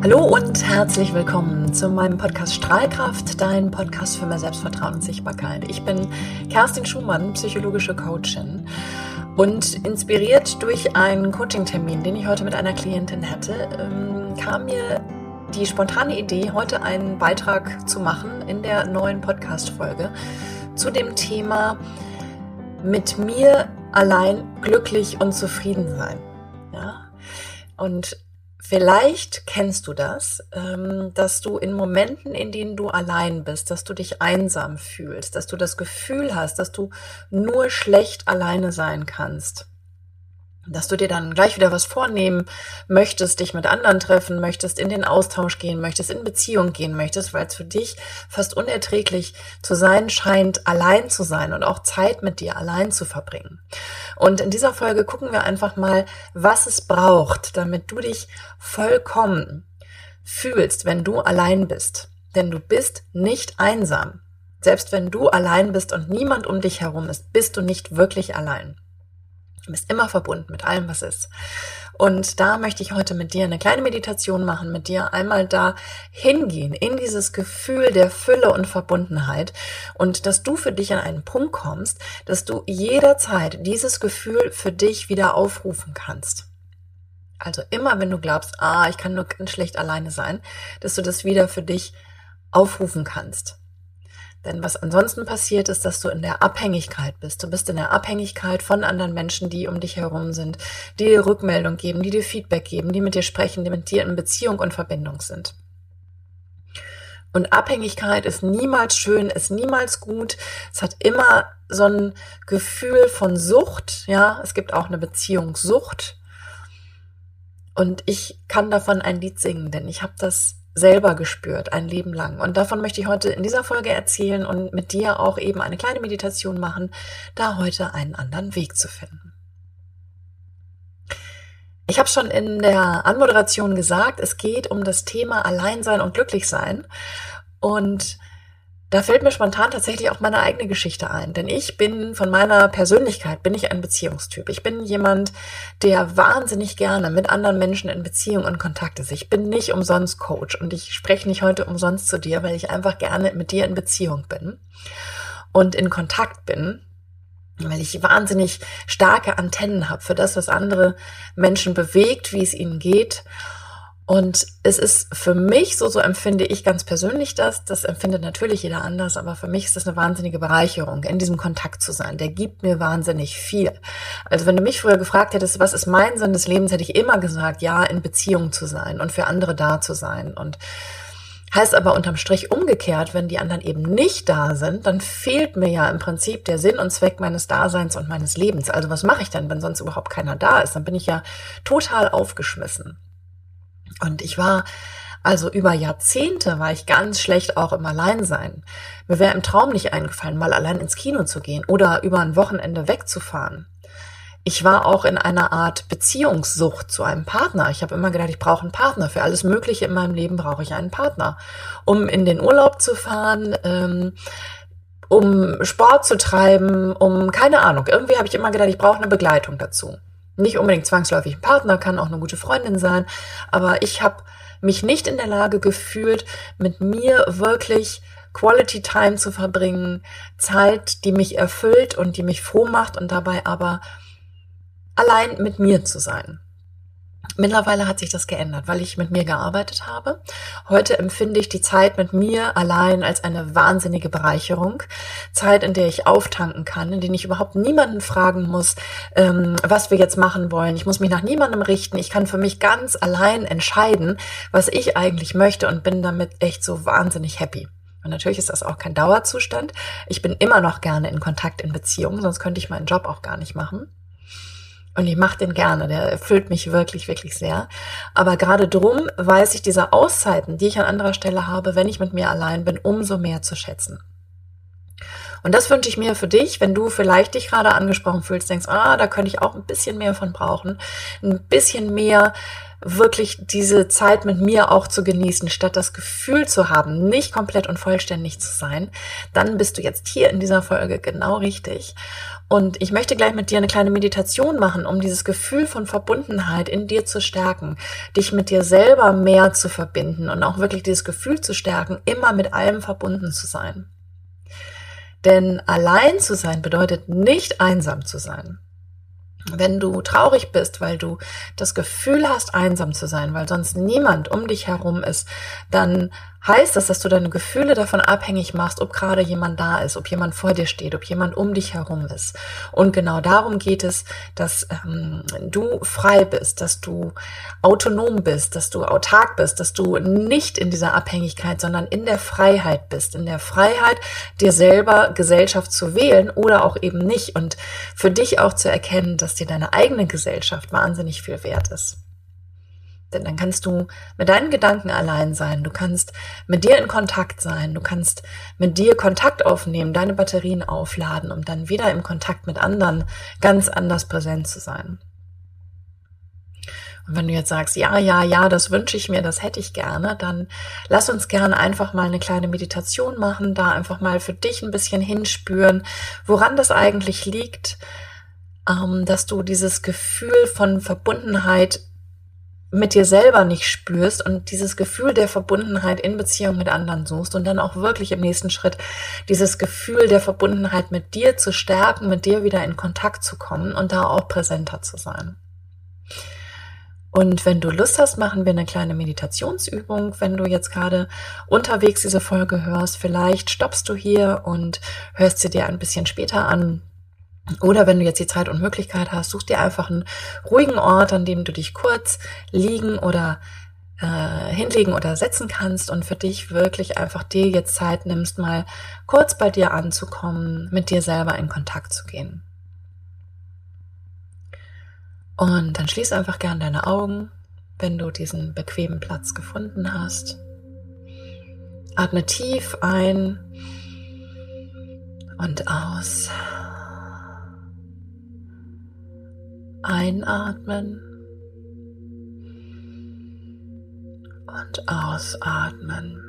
Hallo und herzlich willkommen zu meinem Podcast Strahlkraft, dein Podcast für mehr Selbstvertrauen und Sichtbarkeit. Ich bin Kerstin Schumann, psychologische Coachin und inspiriert durch einen Coaching-Termin, den ich heute mit einer Klientin hätte, ähm, kam mir die spontane Idee, heute einen Beitrag zu machen in der neuen Podcast-Folge zu dem Thema mit mir allein glücklich und zufrieden sein. Ja? Und Vielleicht kennst du das, ähm, dass du in Momenten, in denen du allein bist, dass du dich einsam fühlst, dass du das Gefühl hast, dass du nur schlecht alleine sein kannst dass du dir dann gleich wieder was vornehmen möchtest, dich mit anderen treffen möchtest, in den Austausch gehen möchtest, in Beziehung gehen möchtest, weil es für dich fast unerträglich zu sein scheint, allein zu sein und auch Zeit mit dir allein zu verbringen. Und in dieser Folge gucken wir einfach mal, was es braucht, damit du dich vollkommen fühlst, wenn du allein bist. Denn du bist nicht einsam. Selbst wenn du allein bist und niemand um dich herum ist, bist du nicht wirklich allein. Du bist immer verbunden mit allem, was ist. Und da möchte ich heute mit dir eine kleine Meditation machen, mit dir einmal da hingehen in dieses Gefühl der Fülle und Verbundenheit und dass du für dich an einen Punkt kommst, dass du jederzeit dieses Gefühl für dich wieder aufrufen kannst. Also immer, wenn du glaubst, ah, ich kann nur ganz schlecht alleine sein, dass du das wieder für dich aufrufen kannst. Denn was ansonsten passiert, ist, dass du in der Abhängigkeit bist. Du bist in der Abhängigkeit von anderen Menschen, die um dich herum sind, die dir Rückmeldung geben, die dir Feedback geben, die mit dir sprechen, die mit dir in Beziehung und Verbindung sind. Und Abhängigkeit ist niemals schön, ist niemals gut. Es hat immer so ein Gefühl von Sucht. Ja, es gibt auch eine Beziehungssucht. Und ich kann davon ein Lied singen, denn ich habe das selber gespürt, ein Leben lang. Und davon möchte ich heute in dieser Folge erzählen und mit dir auch eben eine kleine Meditation machen, da heute einen anderen Weg zu finden. Ich habe schon in der Anmoderation gesagt, es geht um das Thema Alleinsein und Glücklichsein. Und da fällt mir spontan tatsächlich auch meine eigene Geschichte ein, denn ich bin von meiner Persönlichkeit bin ich ein Beziehungstyp. Ich bin jemand, der wahnsinnig gerne mit anderen Menschen in Beziehung und Kontakt ist. Ich bin nicht umsonst Coach und ich spreche nicht heute umsonst zu dir, weil ich einfach gerne mit dir in Beziehung bin und in Kontakt bin weil ich wahnsinnig starke Antennen habe für das, was andere Menschen bewegt, wie es ihnen geht und es ist für mich, so, so empfinde ich ganz persönlich das, das empfindet natürlich jeder anders, aber für mich ist das eine wahnsinnige Bereicherung, in diesem Kontakt zu sein. Der gibt mir wahnsinnig viel. Also wenn du mich früher gefragt hättest, was ist mein Sinn des Lebens, hätte ich immer gesagt, ja, in Beziehung zu sein und für andere da zu sein. Und heißt aber unterm Strich umgekehrt, wenn die anderen eben nicht da sind, dann fehlt mir ja im Prinzip der Sinn und Zweck meines Daseins und meines Lebens. Also was mache ich dann, wenn sonst überhaupt keiner da ist? Dann bin ich ja total aufgeschmissen. Und ich war also über Jahrzehnte war ich ganz schlecht auch im Alleinsein. Mir wäre im Traum nicht eingefallen, mal allein ins Kino zu gehen oder über ein Wochenende wegzufahren. Ich war auch in einer Art Beziehungssucht zu einem Partner. Ich habe immer gedacht, ich brauche einen Partner. Für alles Mögliche in meinem Leben brauche ich einen Partner. Um in den Urlaub zu fahren, ähm, um Sport zu treiben, um keine Ahnung. Irgendwie habe ich immer gedacht, ich brauche eine Begleitung dazu. Nicht unbedingt zwangsläufig ein Partner, kann auch eine gute Freundin sein, aber ich habe mich nicht in der Lage gefühlt, mit mir wirklich Quality Time zu verbringen, Zeit, die mich erfüllt und die mich froh macht und dabei aber allein mit mir zu sein. Mittlerweile hat sich das geändert, weil ich mit mir gearbeitet habe. Heute empfinde ich die Zeit mit mir allein als eine wahnsinnige Bereicherung. Zeit, in der ich auftanken kann, in der ich überhaupt niemanden fragen muss, ähm, was wir jetzt machen wollen. Ich muss mich nach niemandem richten. Ich kann für mich ganz allein entscheiden, was ich eigentlich möchte und bin damit echt so wahnsinnig happy. Und natürlich ist das auch kein Dauerzustand. Ich bin immer noch gerne in Kontakt in Beziehungen, sonst könnte ich meinen Job auch gar nicht machen. Und ich mache den gerne, der erfüllt mich wirklich, wirklich sehr. Aber gerade drum weiß ich diese Auszeiten, die ich an anderer Stelle habe, wenn ich mit mir allein bin, umso mehr zu schätzen. Und das wünsche ich mir für dich, wenn du vielleicht dich gerade angesprochen fühlst, denkst, ah, da könnte ich auch ein bisschen mehr von brauchen, ein bisschen mehr wirklich diese Zeit mit mir auch zu genießen, statt das Gefühl zu haben, nicht komplett und vollständig zu sein, dann bist du jetzt hier in dieser Folge genau richtig. Und ich möchte gleich mit dir eine kleine Meditation machen, um dieses Gefühl von Verbundenheit in dir zu stärken, dich mit dir selber mehr zu verbinden und auch wirklich dieses Gefühl zu stärken, immer mit allem verbunden zu sein. Denn allein zu sein bedeutet nicht einsam zu sein. Wenn du traurig bist, weil du das Gefühl hast, einsam zu sein, weil sonst niemand um dich herum ist, dann heißt das, dass du deine Gefühle davon abhängig machst, ob gerade jemand da ist, ob jemand vor dir steht, ob jemand um dich herum ist. Und genau darum geht es, dass ähm, du frei bist, dass du autonom bist, dass du autark bist, dass du nicht in dieser Abhängigkeit, sondern in der Freiheit bist, in der Freiheit, dir selber Gesellschaft zu wählen oder auch eben nicht und für dich auch zu erkennen, dass dir deine eigene Gesellschaft wahnsinnig viel wert ist. Denn dann kannst du mit deinen Gedanken allein sein, du kannst mit dir in Kontakt sein, du kannst mit dir Kontakt aufnehmen, deine Batterien aufladen, um dann wieder im Kontakt mit anderen ganz anders präsent zu sein. Und wenn du jetzt sagst, ja, ja, ja, das wünsche ich mir, das hätte ich gerne, dann lass uns gerne einfach mal eine kleine Meditation machen, da einfach mal für dich ein bisschen hinspüren, woran das eigentlich liegt, ähm, dass du dieses Gefühl von Verbundenheit mit dir selber nicht spürst und dieses Gefühl der Verbundenheit in Beziehung mit anderen suchst und dann auch wirklich im nächsten Schritt dieses Gefühl der Verbundenheit mit dir zu stärken, mit dir wieder in Kontakt zu kommen und da auch präsenter zu sein. Und wenn du Lust hast, machen wir eine kleine Meditationsübung. Wenn du jetzt gerade unterwegs diese Folge hörst, vielleicht stoppst du hier und hörst sie dir ein bisschen später an. Oder wenn du jetzt die Zeit und Möglichkeit hast, such dir einfach einen ruhigen Ort, an dem du dich kurz liegen oder äh, hinlegen oder setzen kannst und für dich wirklich einfach dir jetzt Zeit nimmst, mal kurz bei dir anzukommen, mit dir selber in Kontakt zu gehen. Und dann schließ einfach gern deine Augen, wenn du diesen bequemen Platz gefunden hast. Atme tief ein und aus. Einatmen und ausatmen.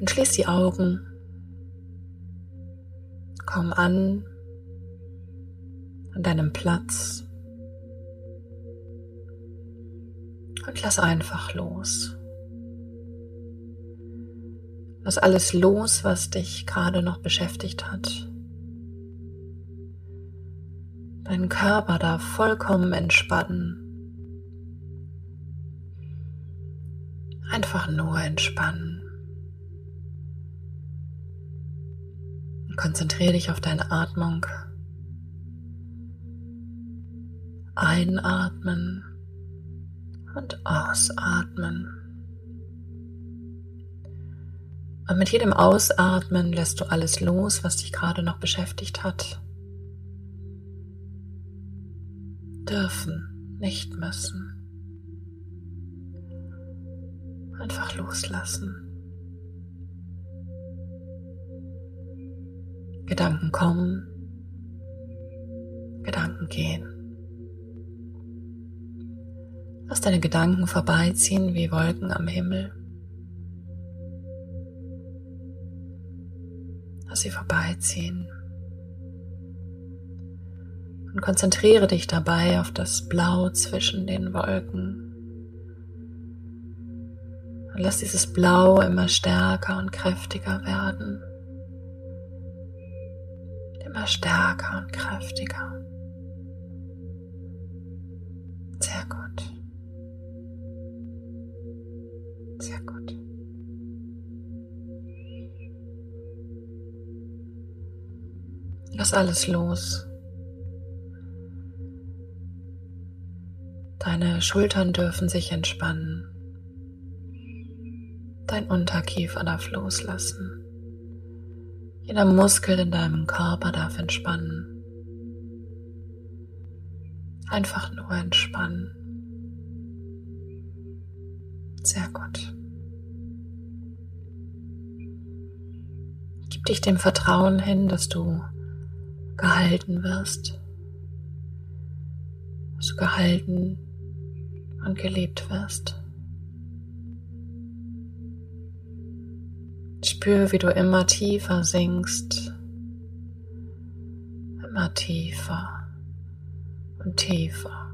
Und schließ die Augen. Komm an an deinem Platz und lass einfach los. Lass alles los, was dich gerade noch beschäftigt hat. Dein Körper darf vollkommen entspannen. Einfach nur entspannen. Konzentriere dich auf deine Atmung. Einatmen und ausatmen. Und mit jedem Ausatmen lässt du alles los, was dich gerade noch beschäftigt hat. Dürfen, nicht müssen. Einfach loslassen. Gedanken kommen, Gedanken gehen. Lass deine Gedanken vorbeiziehen wie Wolken am Himmel. Lass sie vorbeiziehen und konzentriere dich dabei auf das Blau zwischen den Wolken. Und lass dieses Blau immer stärker und kräftiger werden. Immer stärker und kräftiger. Sehr gut. Sehr gut. Lass alles los. Deine Schultern dürfen sich entspannen. Dein Unterkiefer darf loslassen. Jeder Muskel in deinem Körper darf entspannen. Einfach nur entspannen. Sehr gut. Gib dich dem Vertrauen hin, dass du gehalten wirst du gehalten und geliebt wirst. Spür, wie du immer tiefer sinkst, immer tiefer und tiefer.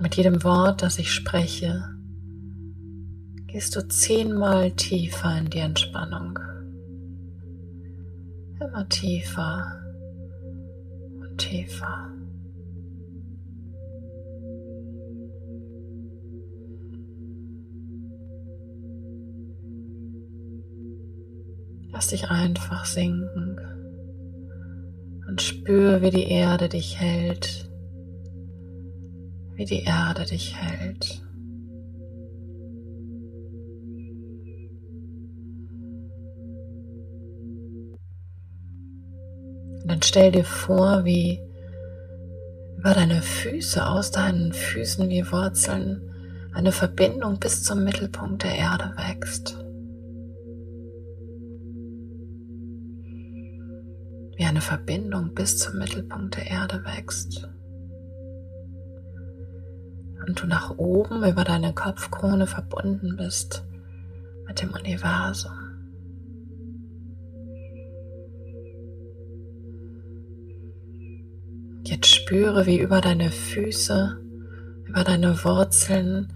Mit jedem Wort, das ich spreche, gehst du zehnmal tiefer in die Entspannung. Immer tiefer und tiefer. Lass dich einfach sinken und spür, wie die Erde dich hält, wie die Erde dich hält. Und dann stell dir vor, wie über deine Füße, aus deinen Füßen wie Wurzeln, eine Verbindung bis zum Mittelpunkt der Erde wächst. Eine Verbindung bis zum Mittelpunkt der Erde wächst. Und du nach oben über deine Kopfkrone verbunden bist mit dem Universum. Jetzt spüre, wie über deine Füße, über deine Wurzeln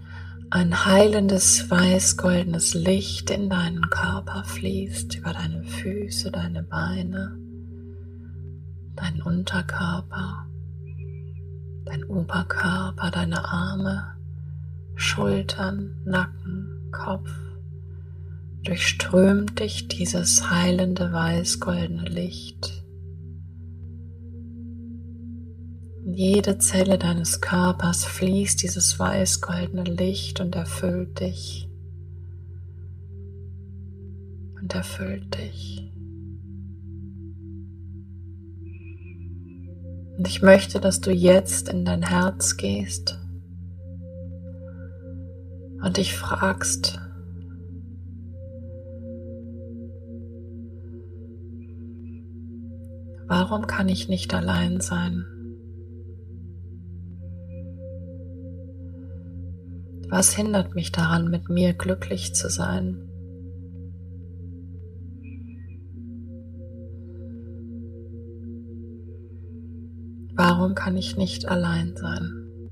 ein heilendes weiß-goldenes Licht in deinen Körper fließt, über deine Füße, deine Beine, deinen Unterkörper, dein Oberkörper, deine Arme, Schultern, Nacken, Kopf. Durchströmt dich dieses heilende weiß-goldene Licht. Jede Zelle deines Körpers fließt dieses weiß-goldene Licht und erfüllt dich. Und erfüllt dich. Und ich möchte, dass du jetzt in dein Herz gehst und dich fragst, warum kann ich nicht allein sein? Was hindert mich daran, mit mir glücklich zu sein? Warum kann ich nicht allein sein?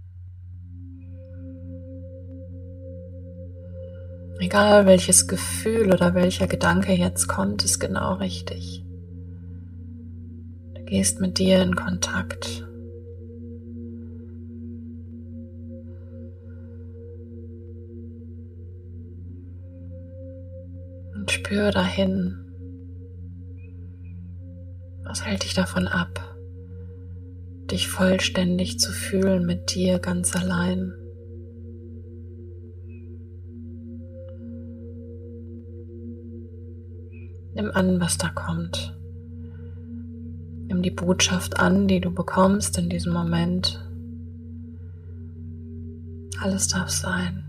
Egal welches Gefühl oder welcher Gedanke jetzt kommt, ist genau richtig. Du gehst mit dir in Kontakt. und spür dahin. Was hält dich davon ab, dich vollständig zu fühlen mit dir ganz allein? Nimm an, was da kommt. Nimm die Botschaft an, die du bekommst in diesem Moment. Alles darf sein.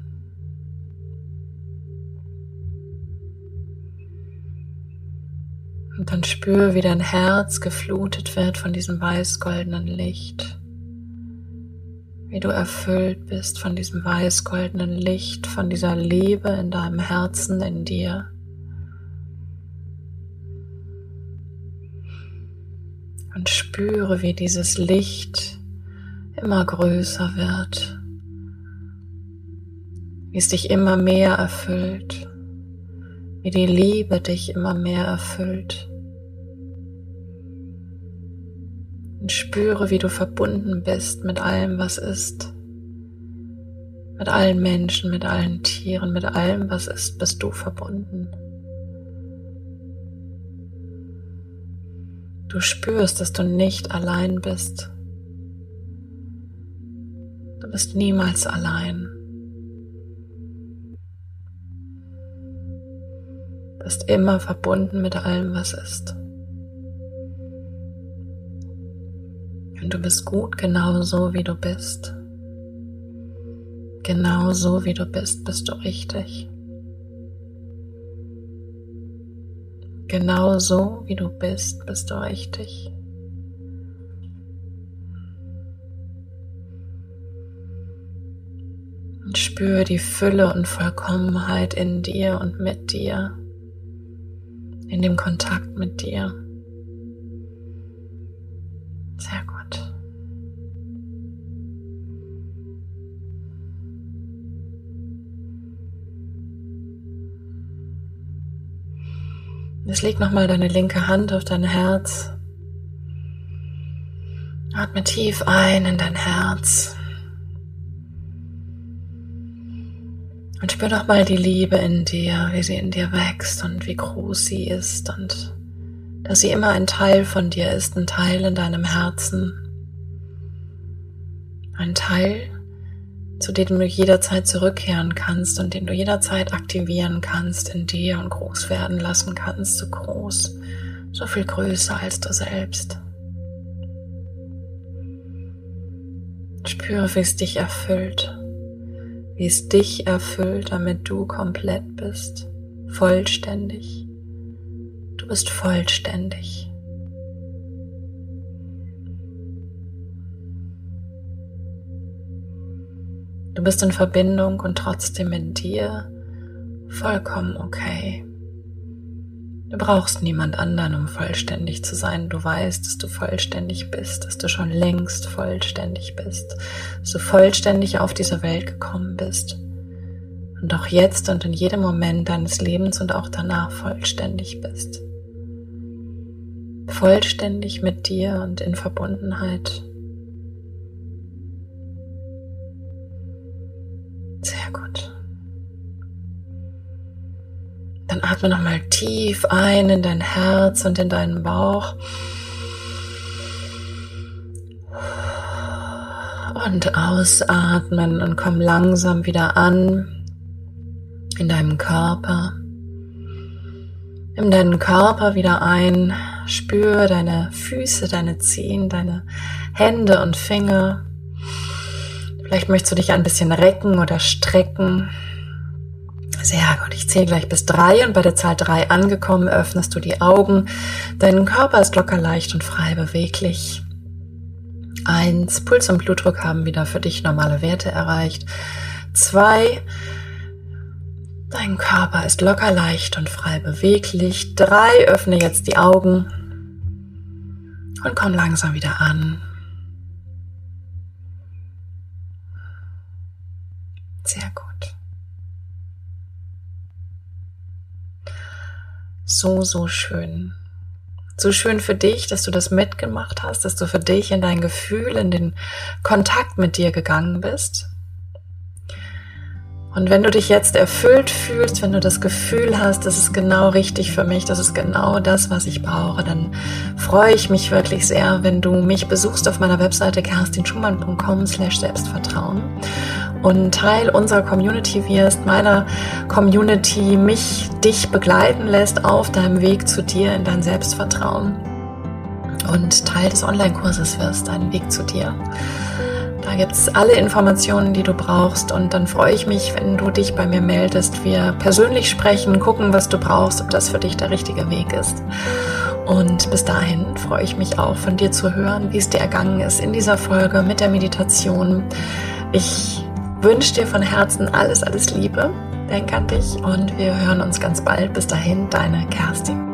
Und dann spür, wie dein Herz geflutet wird von diesem weiß-goldenen Licht. Wie du erfüllt bist von diesem weiß-goldenen Licht, von dieser Liebe in deinem Herzen, in dir. Und spüre, wie dieses Licht immer größer wird, wie es dich immer mehr erfüllt wie die Liebe dich immer mehr erfüllt. Und spüre, wie du verbunden bist mit allem, was ist. Mit allen Menschen, mit allen Tieren, mit allem, was ist, bist du verbunden. Du spürst, dass du nicht allein bist. Du bist niemals allein. bist immer verbunden mit allem, was ist. Und du bist gut genau so, wie du bist. Genau so, wie du bist, bist du richtig. Genau so, wie du bist, bist du richtig. Und spüre die Fülle und Vollkommenheit in dir und mit dir in dem Kontakt mit dir. Sehr gut. Jetzt leg nochmal deine linke Hand auf dein Herz. Atme tief ein in dein Herz. Und spür nochmal die Liebe in dir, wie sie in dir wächst und wie groß sie ist und dass sie immer ein Teil von dir ist, ein Teil in deinem Herzen. Ein Teil, zu dem du jederzeit zurückkehren kannst und den du jederzeit aktivieren kannst in dir und groß werden lassen kannst, so groß, so viel größer als du selbst. Spüre, wie es dich erfüllt, wie es dich erfüllt, damit du komplett bist, vollständig. Du bist vollständig. Du bist in Verbindung und trotzdem mit dir vollkommen okay. Du brauchst niemand anderen, um vollständig zu sein. Du weißt, dass du vollständig bist, dass du schon längst vollständig bist, du vollständig auf diese Welt gekommen bist und auch jetzt und in jedem Moment deines Lebens und auch danach vollständig bist. Vollständig mit dir und in Verbundenheit Sehr gut. Atme nochmal tief ein in dein Herz und in deinen Bauch. Und ausatmen und komm langsam wieder an in deinem Körper. Nimm deinen Körper wieder ein. Spür deine Füße, deine Zehen, deine Hände und Finger. Vielleicht möchtest du dich ein bisschen recken oder strecken. Sehr gut. Ich zähle gleich bis drei und bei der Zahl drei angekommen öffnest du die Augen. Dein Körper ist locker leicht und frei beweglich. Eins. Puls und Blutdruck haben wieder für dich normale Werte erreicht. Zwei. Dein Körper ist locker leicht und frei beweglich. Drei. Öffne jetzt die Augen und komm langsam wieder an. Sehr gut. So, so schön. So schön für dich, dass du das mitgemacht hast, dass du für dich in dein Gefühl, in den Kontakt mit dir gegangen bist. Und wenn du dich jetzt erfüllt fühlst, wenn du das Gefühl hast, das ist genau richtig für mich, das ist genau das, was ich brauche, dann freue ich mich wirklich sehr, wenn du mich besuchst auf meiner Webseite kerstinschumann.com slash Selbstvertrauen und Teil unserer Community wirst, meiner Community, mich, dich begleiten lässt auf deinem Weg zu dir in dein Selbstvertrauen und Teil des Online-Kurses wirst, deinen Weg zu dir. Da gibt es alle Informationen, die du brauchst. Und dann freue ich mich, wenn du dich bei mir meldest. Wir persönlich sprechen, gucken, was du brauchst, ob das für dich der richtige Weg ist. Und bis dahin freue ich mich auch von dir zu hören, wie es dir ergangen ist in dieser Folge mit der Meditation. Ich wünsche dir von Herzen alles, alles Liebe. Denk an dich und wir hören uns ganz bald. Bis dahin, deine Kerstin.